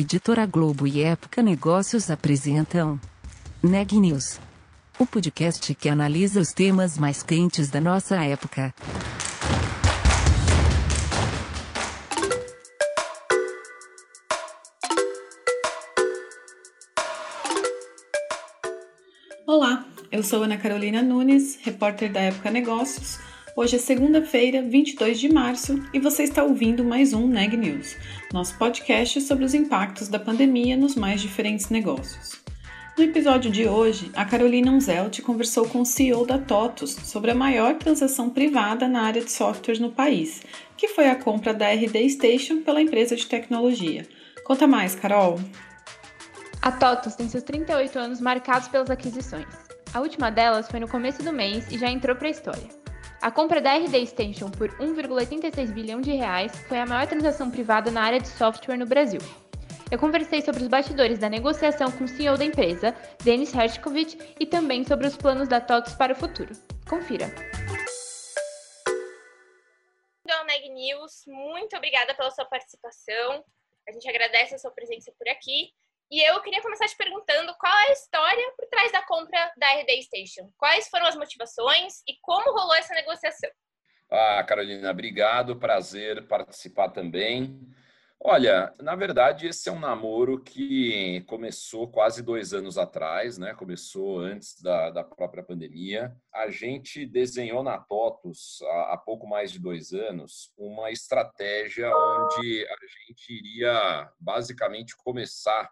Editora Globo e Época Negócios apresentam Neg News, o podcast que analisa os temas mais quentes da nossa época. Olá, eu sou Ana Carolina Nunes, repórter da Época Negócios. Hoje é segunda-feira, 22 de março, e você está ouvindo mais um Neg News, nosso podcast sobre os impactos da pandemia nos mais diferentes negócios. No episódio de hoje, a Carolina Unzelt conversou com o CEO da TOTUS sobre a maior transação privada na área de software no país, que foi a compra da RD Station pela empresa de tecnologia. Conta mais, Carol! A TOTUS tem seus 38 anos marcados pelas aquisições. A última delas foi no começo do mês e já entrou para a história. A compra da RD Station por 1,86 bilhão de reais foi a maior transação privada na área de software no Brasil. Eu conversei sobre os bastidores da negociação com o CEO da empresa, Denis Hershkovich, e também sobre os planos da TOTS para o futuro. Confira. Então, Neg News, muito obrigada pela sua participação. A gente agradece a sua presença por aqui. E eu queria começar te perguntando qual é a história por trás da compra da RD Station. Quais foram as motivações e como rolou essa negociação? Ah, Carolina, obrigado. Prazer participar também. Olha, na verdade, esse é um namoro que começou quase dois anos atrás, né? Começou antes da, da própria pandemia. A gente desenhou na TOTUS, há, há pouco mais de dois anos, uma estratégia onde a gente iria basicamente começar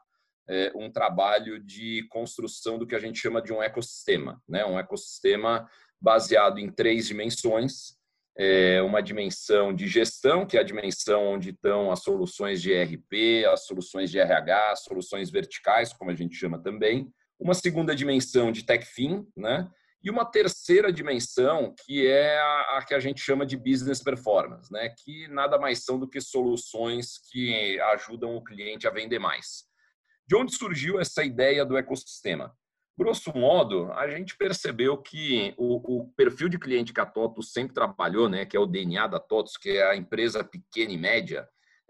é, um trabalho de construção do que a gente chama de um ecossistema, né? Um ecossistema baseado em três dimensões. É, uma dimensão de gestão, que é a dimensão onde estão as soluções de ERP, as soluções de RH, as soluções verticais, como a gente chama também. Uma segunda dimensão de TechFin, né? E uma terceira dimensão, que é a, a, que a gente chama de business performance, né? que nada mais são do que soluções que ajudam o cliente a vender mais. De onde surgiu essa ideia do ecossistema? Grosso modo, a gente percebeu que o, o, perfil de cliente que a TOTUS sempre trabalhou, né, que é o DNA da TOTUS, que é a empresa pequena e média,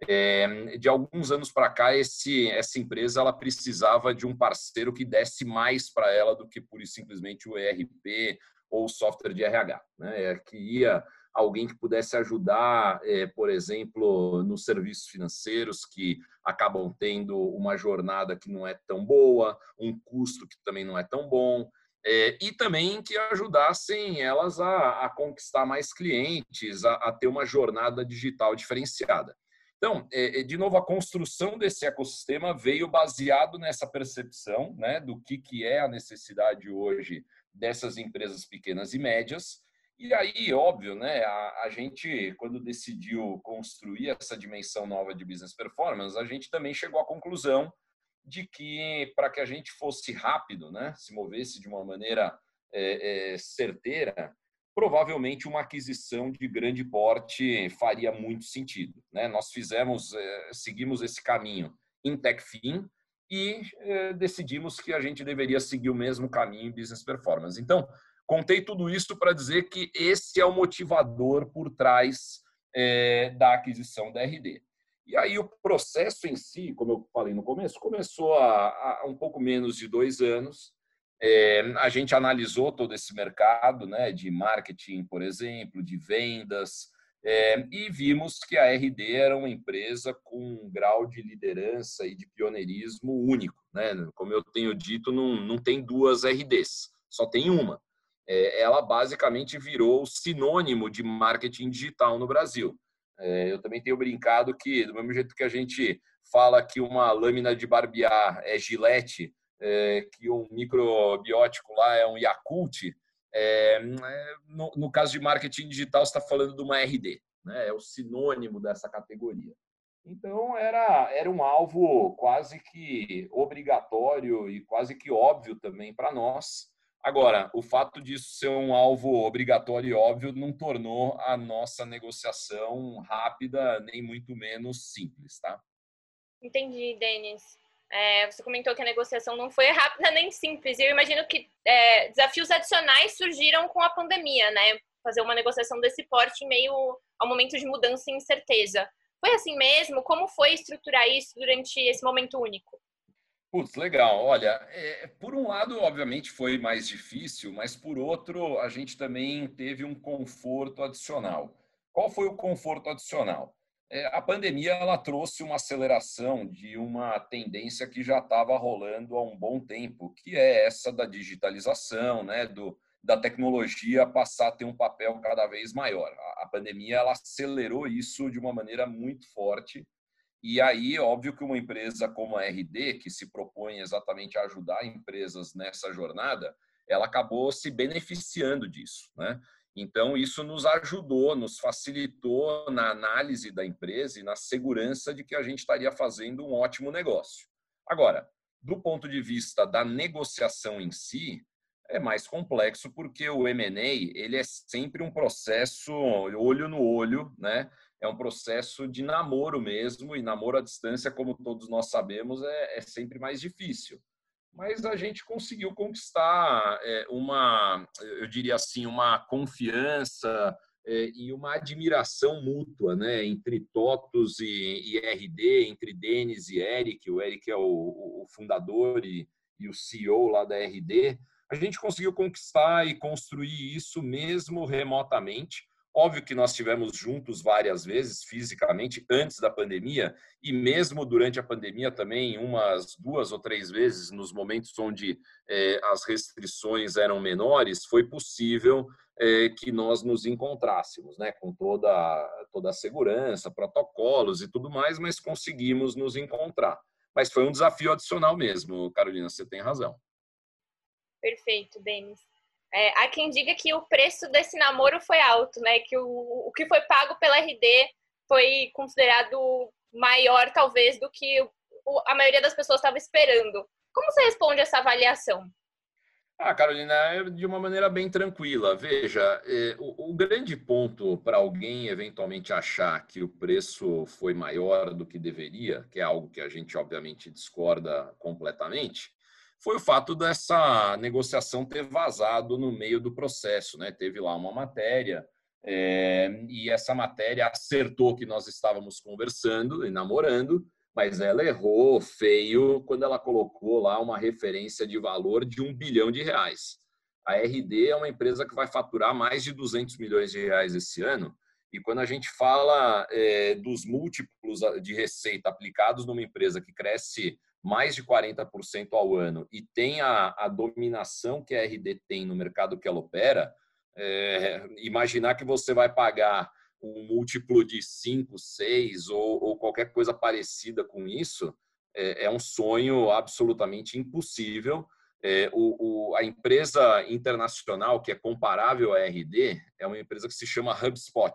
é, de alguns anos para cá, esse, essa empresa ela precisava de um parceiro que desse mais para ela do que pura e simplesmente o ERP ou o software de RH, né, é, que ia alguém que pudesse ajudar, é, por exemplo, nos serviços financeiros que acabam tendo uma jornada que não é tão boa, um custo que também não é tão bom, é, e também que ajudassem elas a, a conquistar mais clientes, a, a, ter uma jornada digital diferenciada. Então, é, de novo, a construção desse ecossistema veio baseado nessa percepção né, do que, que é a necessidade hoje dessas empresas pequenas e médias, e aí, óbvio, né, a, a, gente, quando decidiu construir essa dimensão nova de business performance, a gente também chegou à conclusão de que, para que a gente fosse rápido, né, se movesse de uma maneira é, é, certeira, provavelmente uma aquisição de grande porte faria muito sentido. Né? Nós fizemos, é, seguimos esse caminho em TechFin e é, decidimos que a gente deveria seguir o mesmo caminho em business performance. Então, Contei tudo isso para dizer que esse é o motivador por trás é, da aquisição da RD. E aí o processo em si, como eu falei no começo, começou há, há um pouco menos de dois anos. É, a gente analisou todo esse mercado né, de marketing, por exemplo, de vendas, é, e vimos que a RD era uma empresa com um grau de liderança e de pioneirismo único. Né? Como eu tenho dito, não, não tem duas RDs, só tem uma. É, ela basicamente virou sinônimo de marketing digital no Brasil. É, eu também tenho brincado que, do mesmo jeito que a gente fala que uma lâmina de barbear é gilete, é, que um microbiótico lá é um Yakult, no, no, caso de marketing digital, você está falando de uma RD, né? é o sinônimo dessa categoria. Então, era, era um alvo quase que obrigatório e quase que óbvio também para nós, Agora, o fato disso ser um alvo obrigatório e óbvio não tornou a nossa negociação rápida, nem muito menos simples, tá? Entendi, Denis. É, você comentou que a negociação não foi rápida nem simples. Eu imagino que é, desafios adicionais surgiram com a pandemia, né? Fazer uma negociação desse porte em meio ao momento de mudança e incerteza. Foi assim mesmo? Como foi estruturar isso durante esse momento único? Putz, legal. Olha, é, por um lado, obviamente, foi mais difícil, mas por outro, a gente também teve um conforto adicional. Qual foi o conforto adicional? É, a pandemia ela trouxe uma aceleração de uma tendência que já estava rolando há um bom tempo, que é essa da digitalização, né, do, da tecnologia passar a ter um papel cada vez maior. A, a pandemia ela acelerou isso de uma maneira muito forte e aí, óbvio que uma empresa como a RD, que se propõe exatamente a ajudar empresas nessa jornada, ela acabou se beneficiando disso, né? Então, isso nos ajudou, nos facilitou na análise da empresa e na segurança de que a gente estaria fazendo um ótimo negócio. Agora, do ponto de vista da negociação em si, é mais complexo porque o M&A ele é sempre um processo olho no olho, né? É um processo de namoro mesmo, e namoro à distância, como todos nós sabemos, é, é sempre mais difícil. Mas a gente conseguiu conquistar é, uma, eu diria assim, uma confiança é, e uma admiração mútua né, entre Totos e, e RD, entre Denis e Eric. O Eric é o, o fundador e, e o CEO lá da RD. A gente conseguiu conquistar e construir isso mesmo remotamente Óbvio que nós tivemos juntos várias vezes, fisicamente, antes da pandemia, e mesmo durante a pandemia também, umas duas ou três vezes, nos momentos onde eh, as restrições eram menores, foi possível eh, que nós nos encontrássemos, né, com toda, toda a segurança, protocolos e tudo mais, mas conseguimos nos encontrar. Mas foi um desafio adicional mesmo, Carolina, você tem razão. Perfeito, Denis. É, há quem diga que o preço desse namoro foi alto, né? Que o, o que foi pago pela RD foi considerado maior, talvez, do que o, a maioria das pessoas estava esperando. Como você responde essa avaliação? Ah, Carolina, é de uma maneira bem tranquila. Veja, é, o, o, grande ponto para alguém eventualmente achar que o preço foi maior do que deveria, que é algo que a gente obviamente discorda completamente, foi o fato dessa negociação ter vazado no meio do processo. Né? Teve lá uma matéria, é, e essa matéria acertou que nós estávamos conversando e namorando, mas ela errou feio quando ela colocou lá uma referência de valor de um bilhão de reais. A RD é uma empresa que vai faturar mais de 200 milhões de reais esse ano, e quando a gente fala é, dos múltiplos de receita aplicados numa empresa que cresce mais de 40% ao ano e tem a, a, dominação que a RD tem no mercado que ela opera, é, imaginar que você vai pagar um múltiplo de 5, 6 ou, ou qualquer coisa parecida com isso é, é um sonho absolutamente impossível. É, o, o, a empresa internacional que é comparável à RD é uma empresa que se chama HubSpot,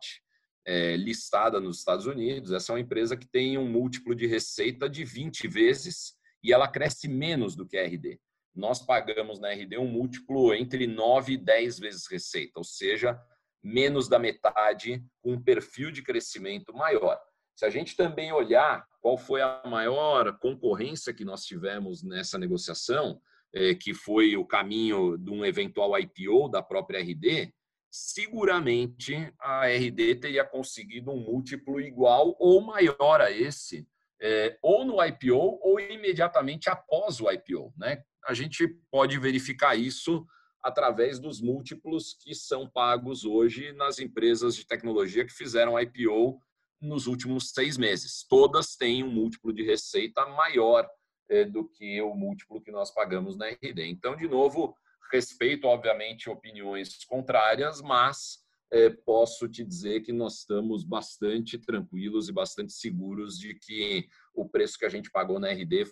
é, listada nos Estados Unidos. Essa é uma empresa que tem um múltiplo de receita de 20 vezes e ela cresce menos do que a RD. Nós pagamos na RD um múltiplo entre 9 e 10 vezes receita, ou seja, menos da metade, com um perfil de crescimento maior. Se a gente também olhar qual foi a maior concorrência que nós tivemos nessa negociação, é, que foi o caminho de um eventual IPO da própria RD, seguramente a RD teria conseguido um múltiplo igual ou maior a esse é, ou no IPO ou imediatamente após o IPO. Né? A gente pode verificar isso através dos múltiplos que são pagos hoje nas empresas de tecnologia que fizeram IPO nos últimos seis meses. Todas têm um múltiplo de receita maior é, do que o múltiplo que nós pagamos na RD. Então, de novo, respeito, obviamente, opiniões contrárias, mas é, posso te dizer que nós estamos bastante tranquilos e bastante seguros de que o preço que a gente pagou na RD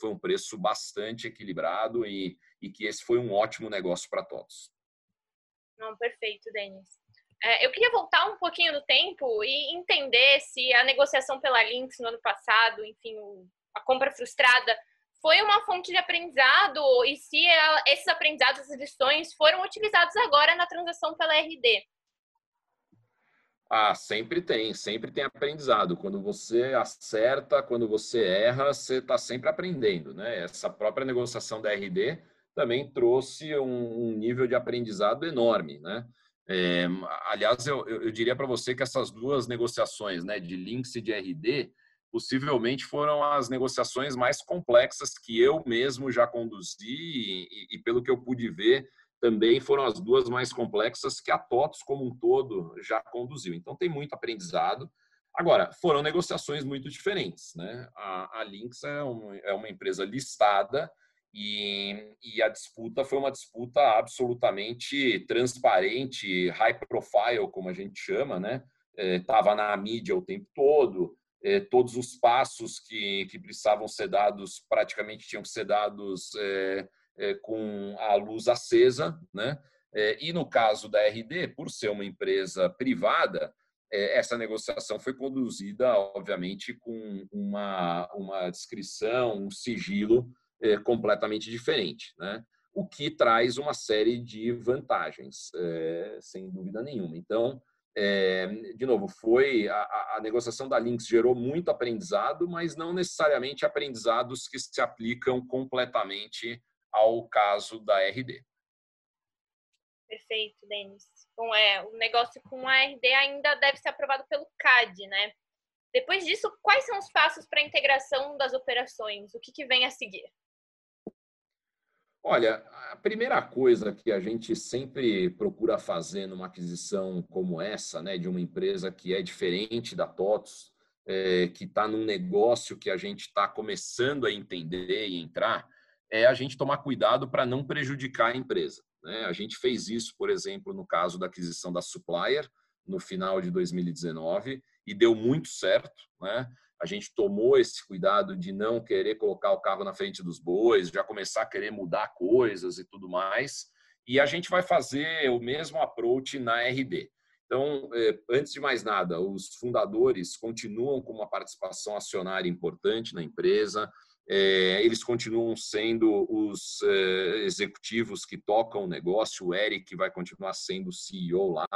foi um preço bastante equilibrado e, e que esse foi um ótimo negócio para todos. Não, perfeito, Denis. É, eu queria voltar um pouquinho no tempo e entender se a negociação pela Lynx no ano passado, enfim, a compra frustrada, foi uma fonte de aprendizado e se ela, esses aprendizados, essas lições foram utilizados agora na transação pela RD. Ah, sempre tem, sempre tem aprendizado. Quando você acerta, quando você erra, você está sempre aprendendo, né? Essa própria negociação da RD também trouxe um, um nível de aprendizado enorme, né? É, aliás, eu, eu, diria para você que essas duas negociações, né, de Lynx e de RD, possivelmente foram as negociações mais complexas que eu mesmo já conduzi e, e, pelo que eu pude ver, também foram as duas mais complexas que a TOTOS como um todo já conduziu. Então tem muito aprendizado. Agora, foram negociações muito diferentes. Né? A, a Lynx é uma, é uma empresa listada e, e, a disputa foi uma disputa absolutamente transparente, high profile, como a gente chama, né? Estava é, na mídia o tempo todo, é, todos os passos que, que precisavam ser dados praticamente tinham que ser dados é, com a luz acesa, né? É, e no caso da RD, por ser uma empresa privada, é, essa negociação foi conduzida, obviamente, com uma, uma descrição, um sigilo completamente diferente, né? o que traz uma série de vantagens, sem dúvida nenhuma. Então, de novo, foi a, a, negociação da Lynx gerou muito aprendizado, mas não necessariamente aprendizados que se aplicam completamente ao caso da RD. Perfeito, Denis. Bom, é, o negócio com a RD ainda deve ser aprovado pelo CAD, né? Depois disso, quais são os passos para a integração das operações? O que, que vem a seguir? Olha, a primeira coisa que a gente sempre procura fazer numa aquisição como essa, né, de uma empresa que é diferente da TOTS, é, que está num negócio que a gente está começando a entender e entrar, é a gente tomar cuidado para não prejudicar a empresa. Né? A gente fez isso, por exemplo, no caso da aquisição da Supplier, no final de 2019, e deu muito certo. Né? A gente tomou esse cuidado de não querer colocar o carro na frente dos bois, já começar a querer mudar coisas e tudo mais. E a gente vai fazer o mesmo approach na RD. Então, é, antes de mais nada, os fundadores continuam com uma participação acionária importante na empresa, é, eles continuam sendo os é, executivos que tocam o negócio. O Eric vai continuar sendo CEO lá.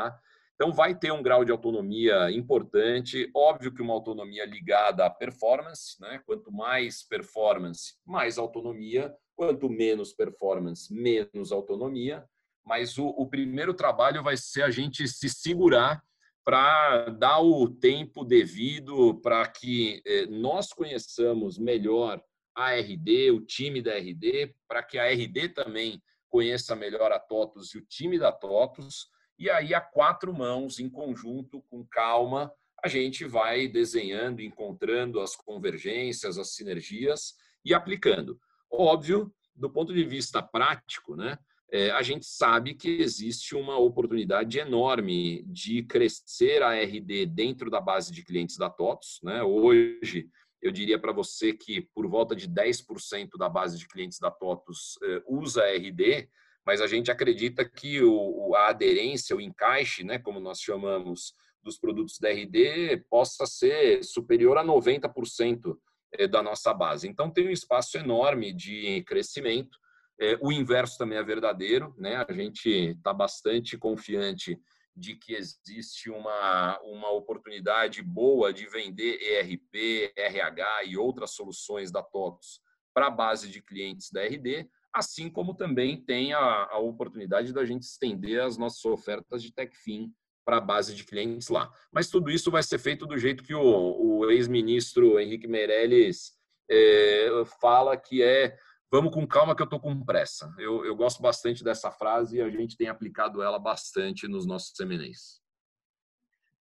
Então, vai ter um grau de autonomia importante. Óbvio que uma autonomia ligada à performance, né? Quanto mais performance, mais autonomia. Quanto menos performance, menos autonomia. Mas o, o primeiro trabalho vai ser a gente se segurar para dar o tempo devido para que eh, nós conheçamos melhor a RD, o time da RD, para que a RD também conheça melhor a TOTUS e o time da TOTUS. E aí, a quatro mãos, em conjunto, com calma, a gente vai desenhando, encontrando as convergências, as sinergias e aplicando. Óbvio, do ponto de vista prático, né? É, a gente sabe que existe uma oportunidade enorme de crescer a RD dentro da base de clientes da TOTUS. Né? Hoje, eu diria para você que por volta de 10% da base de clientes da TOTUS eh, usa RD, mas a gente acredita que o, a aderência, o encaixe, né, como nós chamamos, dos produtos da RD possa ser superior a 90% eh, da nossa base. Então, tem um espaço enorme de crescimento. Eh, o inverso também é verdadeiro, né? A gente está bastante confiante de que existe uma, uma oportunidade boa de vender ERP, RH e outras soluções da TOTOS para a base de clientes da RD, assim como também tem a, a oportunidade da gente estender as nossas ofertas de TechFin para a base de clientes lá. Mas tudo isso vai ser feito do jeito que o, o ex-ministro Henrique Meirelles é, fala que é vamos com calma que eu estou com pressa. Eu, eu gosto bastante dessa frase e a gente tem aplicado ela bastante nos nossos seminês.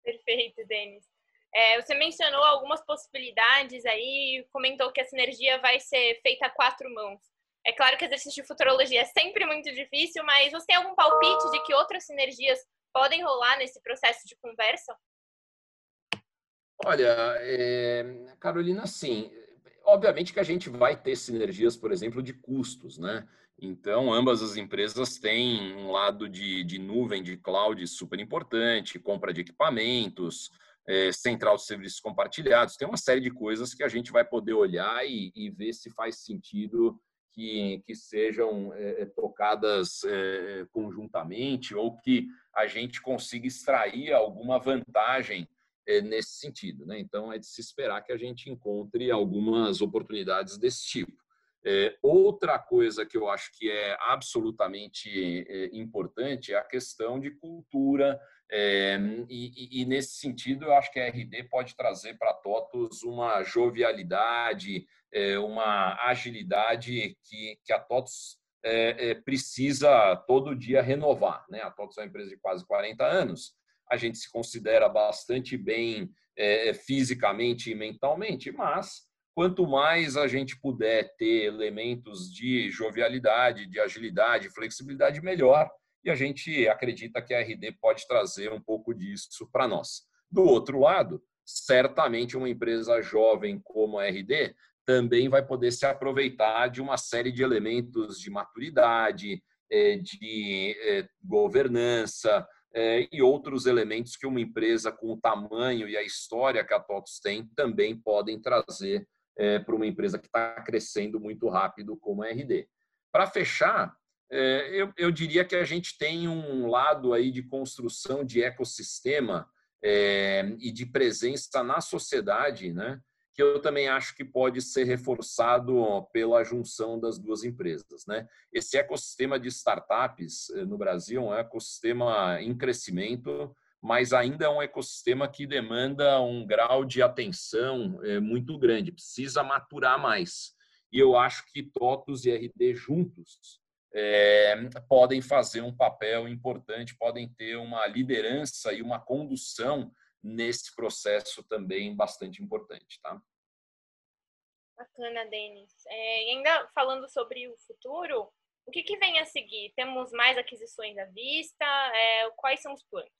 Perfeito, Denis. É, você mencionou algumas possibilidades aí, comentou que a sinergia vai ser feita a quatro mãos. É claro que exercício de futurologia é sempre muito difícil, mas você tem algum palpite de que outras sinergias podem rolar nesse processo de conversa? Olha, é, Carolina, sim obviamente que a gente vai ter sinergias, por exemplo, de custos, né? Então, ambas as empresas têm um lado de, de nuvem, de cloud super importante, compra de equipamentos, é, central de serviços compartilhados, tem uma série de coisas que a gente vai poder olhar e, e ver se faz sentido que, que sejam é, tocadas é, conjuntamente ou que a gente consiga extrair alguma vantagem é, nesse sentido. Né? Então, é de se esperar que a gente encontre algumas oportunidades desse tipo. É, outra coisa que eu acho que é absolutamente é, importante é a questão de cultura, é, e, e, nesse sentido, eu acho que a RD pode trazer para TOTOS uma jovialidade, é, uma agilidade que, que a TOTOS é, é, precisa todo dia renovar. Né? A TOTOS é uma empresa de quase 40 anos, a gente se considera bastante bem é, fisicamente e mentalmente, mas quanto mais a gente puder ter elementos de jovialidade, de agilidade, flexibilidade, melhor e a gente acredita que a RD pode trazer um pouco disso para nós. Do outro lado, certamente uma empresa jovem como a RD também vai poder se aproveitar de uma série de elementos de maturidade, é, de é, governança é, e outros elementos que uma empresa com o tamanho e a história que a TOTOS tem também podem trazer para uma empresa que está crescendo muito rápido como a RD. Para fechar, é, eu, eu, diria que a gente tem um lado aí de construção de ecossistema é, e de presença na sociedade, né? Que eu também acho que pode ser reforçado pela junção das duas empresas. Né? Esse ecossistema de startups é, no Brasil é um ecossistema em crescimento, mas ainda é um ecossistema que demanda um grau de atenção é, muito grande, precisa maturar mais. E eu acho que TOTUS e RD juntos é, podem fazer um papel importante, podem ter uma liderança e uma condução nesse processo também bastante importante, tá? Bacana, Denis. É, e ainda falando sobre o futuro, o que, que, vem a seguir? Temos mais aquisições à vista? É, quais são os planos?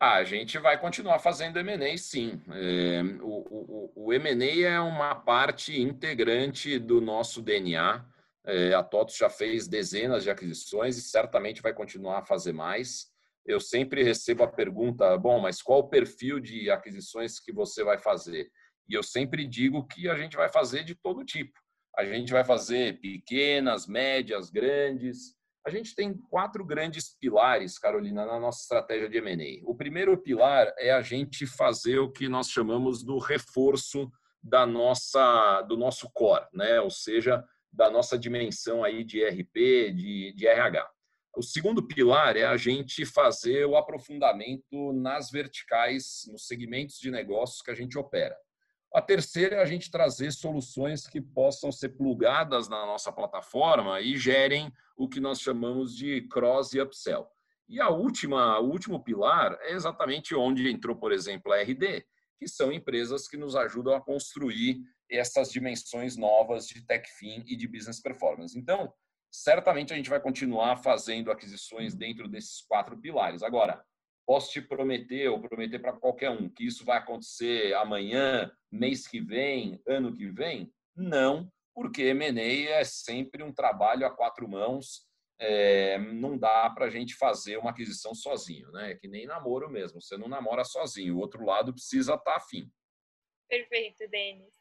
Ah, a gente vai continuar fazendo M&A, sim. É, o o, o M&A é uma parte integrante do nosso DNA. É, a TOTOS já fez dezenas de aquisições e certamente vai continuar a fazer mais. Eu sempre recebo a pergunta: bom, mas qual o perfil de aquisições que você vai fazer? E eu sempre digo que a gente vai fazer de todo tipo. A gente vai fazer pequenas, médias, grandes. A gente tem quatro grandes pilares, Carolina, na nossa estratégia de M&A. O primeiro pilar é a gente fazer o que nós chamamos do reforço da nossa, do nosso core, né? Ou seja, da nossa dimensão aí de RP, de, de RH. O segundo pilar é a gente fazer o aprofundamento nas verticais, nos segmentos de negócios que a gente opera. A terceira é a gente trazer soluções que possam ser plugadas na nossa plataforma e gerem o que nós chamamos de cross e upsell. E a última, o último pilar é exatamente onde entrou, por exemplo, a RD, que são empresas que nos ajudam a construir essas dimensões novas de tech fin e de business performance. Então, certamente a gente vai continuar fazendo aquisições dentro desses quatro pilares. Agora, posso te prometer ou prometer para qualquer um que isso vai acontecer amanhã, mês que vem, ano que vem? Não, porque M&A é sempre um trabalho a quatro mãos. É, não dá para a gente fazer uma aquisição sozinho, né? É que nem namoro mesmo. Você não namora sozinho. O outro lado precisa estar tá afim. Perfeito, Denis.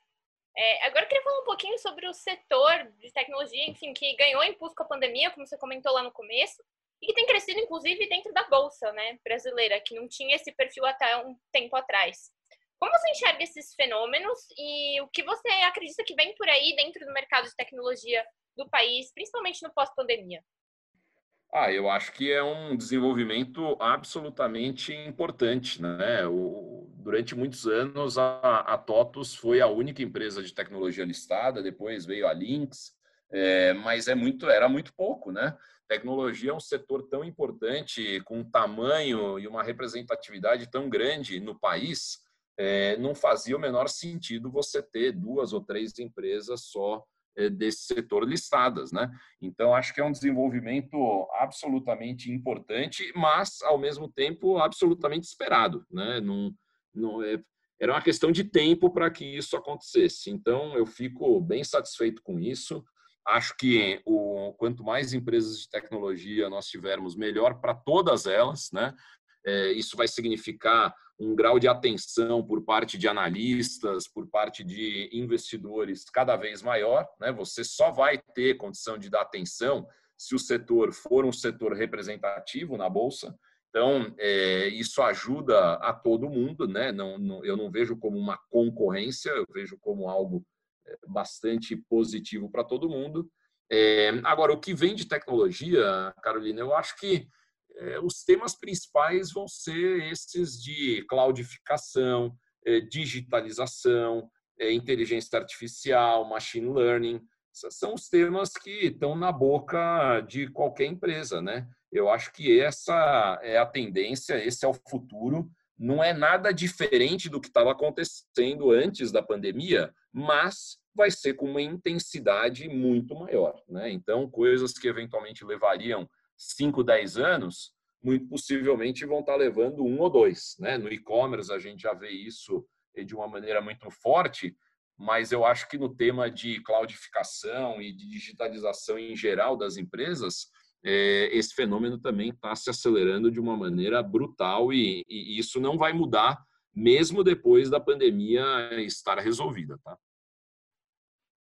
É, agora eu queria falar um pouquinho sobre o setor de tecnologia, enfim, que ganhou impulso com a pandemia, como você comentou lá no começo, e que tem crescido, inclusive, dentro da bolsa né, brasileira, que não tinha esse perfil até um tempo atrás. Como você enxerga esses fenômenos e o que você acredita que vem por aí dentro do mercado de tecnologia do país, principalmente no pós-pandemia? Ah, eu acho que é um desenvolvimento absolutamente importante, né? O, durante muitos anos a, a TOTUS foi a única empresa de tecnologia listada, depois veio a Lynx, é, mas é muito, era muito pouco, né? Tecnologia é um setor tão importante, com um tamanho e uma representatividade tão grande no país, é, não fazia o menor sentido você ter duas ou três empresas só é, desse setor listadas, né? Então acho que é um desenvolvimento absolutamente importante, mas ao mesmo tempo absolutamente esperado, né? Não, não é, era uma questão de tempo para que isso acontecesse. Então eu fico bem satisfeito com isso. Acho que o quanto mais empresas de tecnologia nós tivermos, melhor para todas elas, né? É, isso vai significar um grau de atenção por parte de analistas, por parte de investidores cada vez maior. Né? Você só vai ter condição de dar atenção se o setor for um setor representativo na bolsa. Então, é, isso ajuda a todo mundo, né? Não, não, eu não vejo como uma concorrência, eu vejo como algo bastante positivo para todo mundo. É, agora, o que vem de tecnologia, Carolina, eu acho que é, os temas principais vão ser esses de cloudificação, é, digitalização, é, inteligência artificial, machine learning. São os temas que estão na boca de qualquer empresa, né? Eu acho que essa é a tendência, esse é o futuro. Não é nada diferente do que estava acontecendo antes da pandemia, mas vai ser com uma intensidade muito maior. Né? Então, coisas que eventualmente levariam 5, 10 anos, muito possivelmente vão estar levando um ou dois. Né? No e-commerce, a gente já vê isso de uma maneira muito forte, mas eu acho que no tema de cloudificação e de digitalização em geral das empresas, é, esse fenômeno também está se acelerando de uma maneira brutal e, e, isso não vai mudar mesmo depois da pandemia estar resolvida, tá?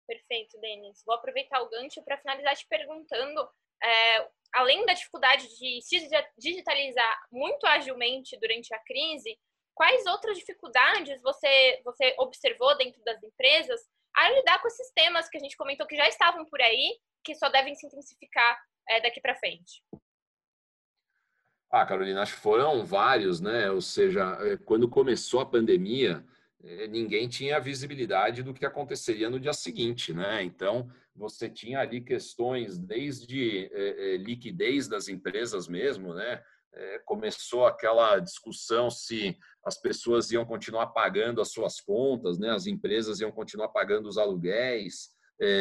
Perfeito, Denis. Vou aproveitar o gancho para finalizar te perguntando, é, além da dificuldade de se digitalizar muito agilmente durante a crise, quais outras dificuldades você, você observou dentro das empresas a lidar com esses temas que a gente comentou que já estavam por aí, que só devem se intensificar é, daqui para frente? Ah, Carolina, acho que foram vários, né? Ou seja, é, quando começou a pandemia, é, ninguém tinha visibilidade do que aconteceria no dia seguinte, né? Então, você tinha ali questões desde é, liquidez das empresas mesmo, né? começou aquela discussão se as pessoas iam continuar pagando as suas contas, né? As empresas iam continuar pagando os aluguéis,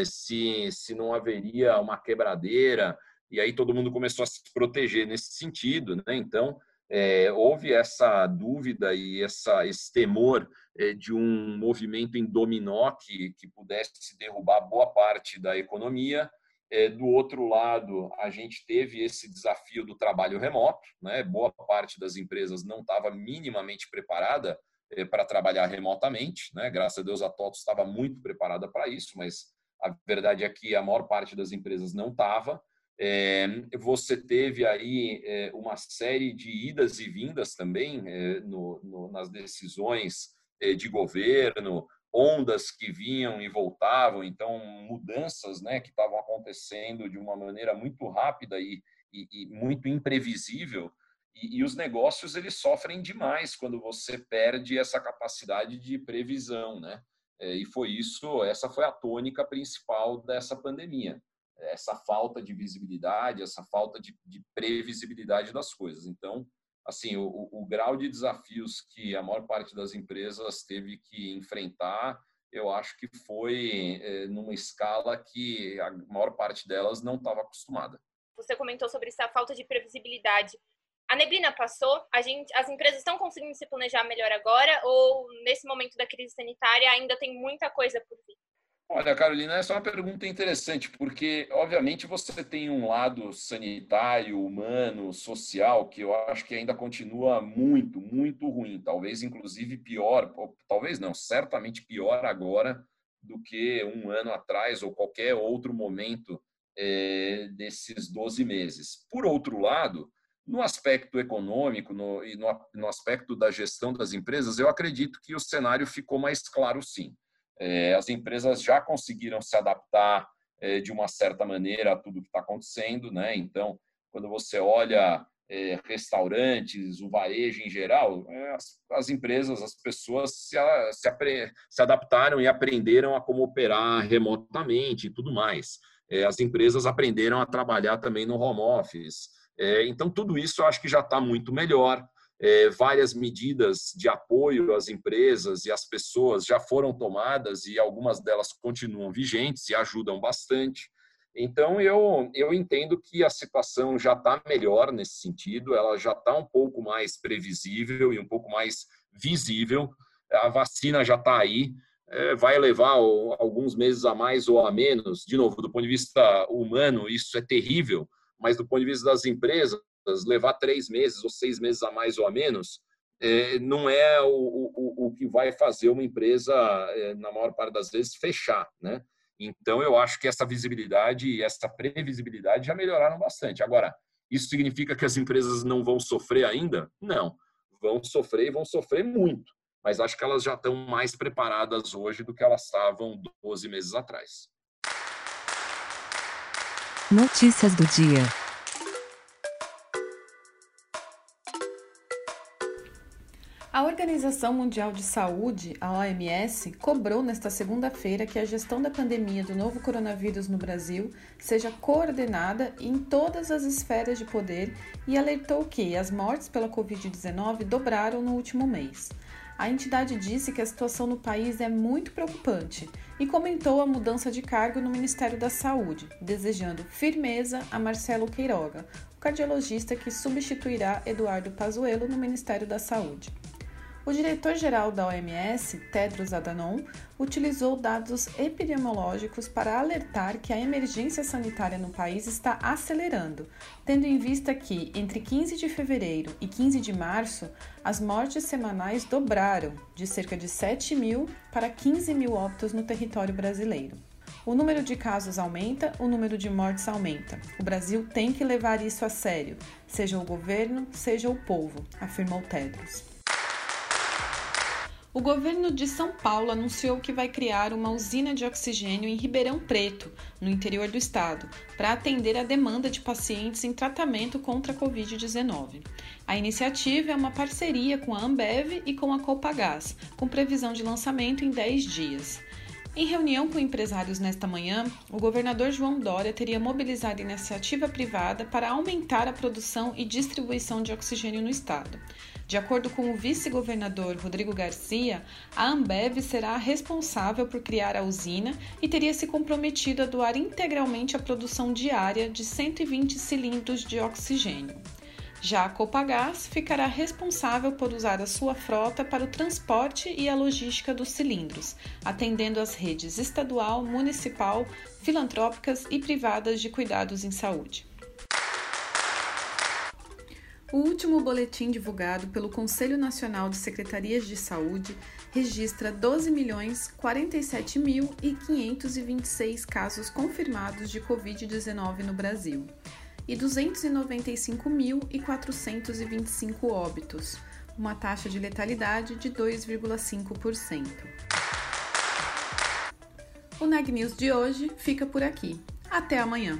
se, se não haveria uma quebradeira, e aí todo mundo começou a se proteger nesse sentido, né? Então, é, houve essa dúvida e essa, esse temor é, de um movimento em dominó que, que pudesse derrubar boa parte da economia. É, do outro lado, a gente teve esse desafio do trabalho remoto, né? boa parte das empresas não estava minimamente preparada é, para trabalhar remotamente, né? graças a Deus a TOTO estava muito preparada para isso, mas a verdade é que a maior parte das empresas não estava. É, você teve aí é, uma série de idas e vindas também é, no, no, nas decisões de governo, ondas que vinham e voltavam, então mudanças né, que estavam acontecendo de uma maneira muito rápida e, e, e muito imprevisível. E, e, os negócios eles sofrem demais quando você perde essa capacidade de previsão, né? E foi isso, essa foi a tônica principal dessa pandemia essa falta de visibilidade, essa falta de, de previsibilidade das coisas. Então, assim, o, o, grau de desafios que a maior parte das empresas teve que enfrentar, eu acho que foi é, numa escala que a maior parte delas não estava acostumada. Você comentou sobre essa falta de previsibilidade. A neblina passou, a gente, as empresas estão conseguindo se planejar melhor agora ou nesse momento da crise sanitária ainda tem muita coisa por vir? Olha, Carolina, essa é uma pergunta interessante, porque, obviamente, você tem um lado sanitário, humano, social, que eu acho que ainda continua muito, muito ruim. Talvez, inclusive, pior, talvez não, certamente pior agora do que um ano atrás ou qualquer outro momento é, desses 12 meses. Por outro lado, no aspecto econômico no, e no, no aspecto da gestão das empresas, eu acredito que o cenário ficou mais claro, sim. É, as empresas já conseguiram se adaptar é, de uma certa maneira a tudo que está acontecendo, né? Então, quando você olha é, restaurantes, o varejo em geral, as, as, empresas, as pessoas se, se, adaptaram e aprenderam a como operar remotamente e tudo mais. as empresas aprenderam a trabalhar também no home office. então, tudo isso eu acho que já está muito melhor é, várias medidas de apoio às empresas e às pessoas já foram tomadas e algumas delas continuam vigentes e ajudam bastante. Então, eu, eu entendo que a situação já está melhor nesse sentido, ela já está um pouco mais previsível e um pouco mais visível. A vacina já está aí, é, vai levar alguns meses a mais ou a menos. De novo, do ponto de vista humano, isso é terrível, mas do ponto de vista das empresas, levar três meses ou seis meses a mais ou a menos, é, não é o, o, o que vai fazer uma empresa, é, na maior parte das vezes, fechar. Né? Então, eu acho que essa visibilidade e essa previsibilidade já melhoraram bastante. Agora, isso significa que as empresas não vão sofrer ainda? Não. Vão sofrer e vão sofrer muito. mas acho que elas já estão mais preparadas hoje do que elas estavam 12 meses atrás. Notícias do dia. A Organização Mundial de Saúde, a OMS, cobrou nesta segunda-feira que a gestão da pandemia do novo coronavírus no Brasil seja coordenada em todas as esferas de poder e alertou que as mortes pela Covid-19 dobraram no último mês. A entidade disse que a situação no país é muito preocupante e comentou a mudança de cargo no Ministério da Saúde, desejando firmeza a Marcelo Queiroga, o cardiologista que substituirá Eduardo Pazuello no Ministério da Saúde. O diretor-geral da OMS, Tedros Adhanom, utilizou dados epidemiológicos para alertar que a emergência sanitária no país está acelerando, tendo em vista que, entre 15 de fevereiro e 15 de março, as mortes semanais dobraram, de cerca de 7 mil para 15 mil óbitos no território brasileiro. O número de casos aumenta, o número de mortes aumenta. O Brasil tem que levar isso a sério, seja o governo, seja o povo, afirmou Tedros. O governo de São Paulo anunciou que vai criar uma usina de oxigênio em Ribeirão Preto, no interior do estado, para atender a demanda de pacientes em tratamento contra a Covid-19. A iniciativa é uma parceria com a Ambev e com a Copagás, com previsão de lançamento em 10 dias. Em reunião com empresários nesta manhã, o governador João Dória teria mobilizado iniciativa privada para aumentar a produção e distribuição de oxigênio no estado. De acordo com o vice-governador Rodrigo Garcia, a Ambev será responsável por criar a usina e teria se comprometido a doar integralmente a produção diária de 120 cilindros de oxigênio. Já a Copagás ficará responsável por usar a sua frota para o transporte e a logística dos cilindros, atendendo as redes estadual, municipal, filantrópicas e privadas de cuidados em saúde. O último boletim divulgado pelo Conselho Nacional de Secretarias de Saúde registra 12.047.526 casos confirmados de Covid-19 no Brasil e 295.425 óbitos, uma taxa de letalidade de 2,5%. O Neg News de hoje fica por aqui. Até amanhã!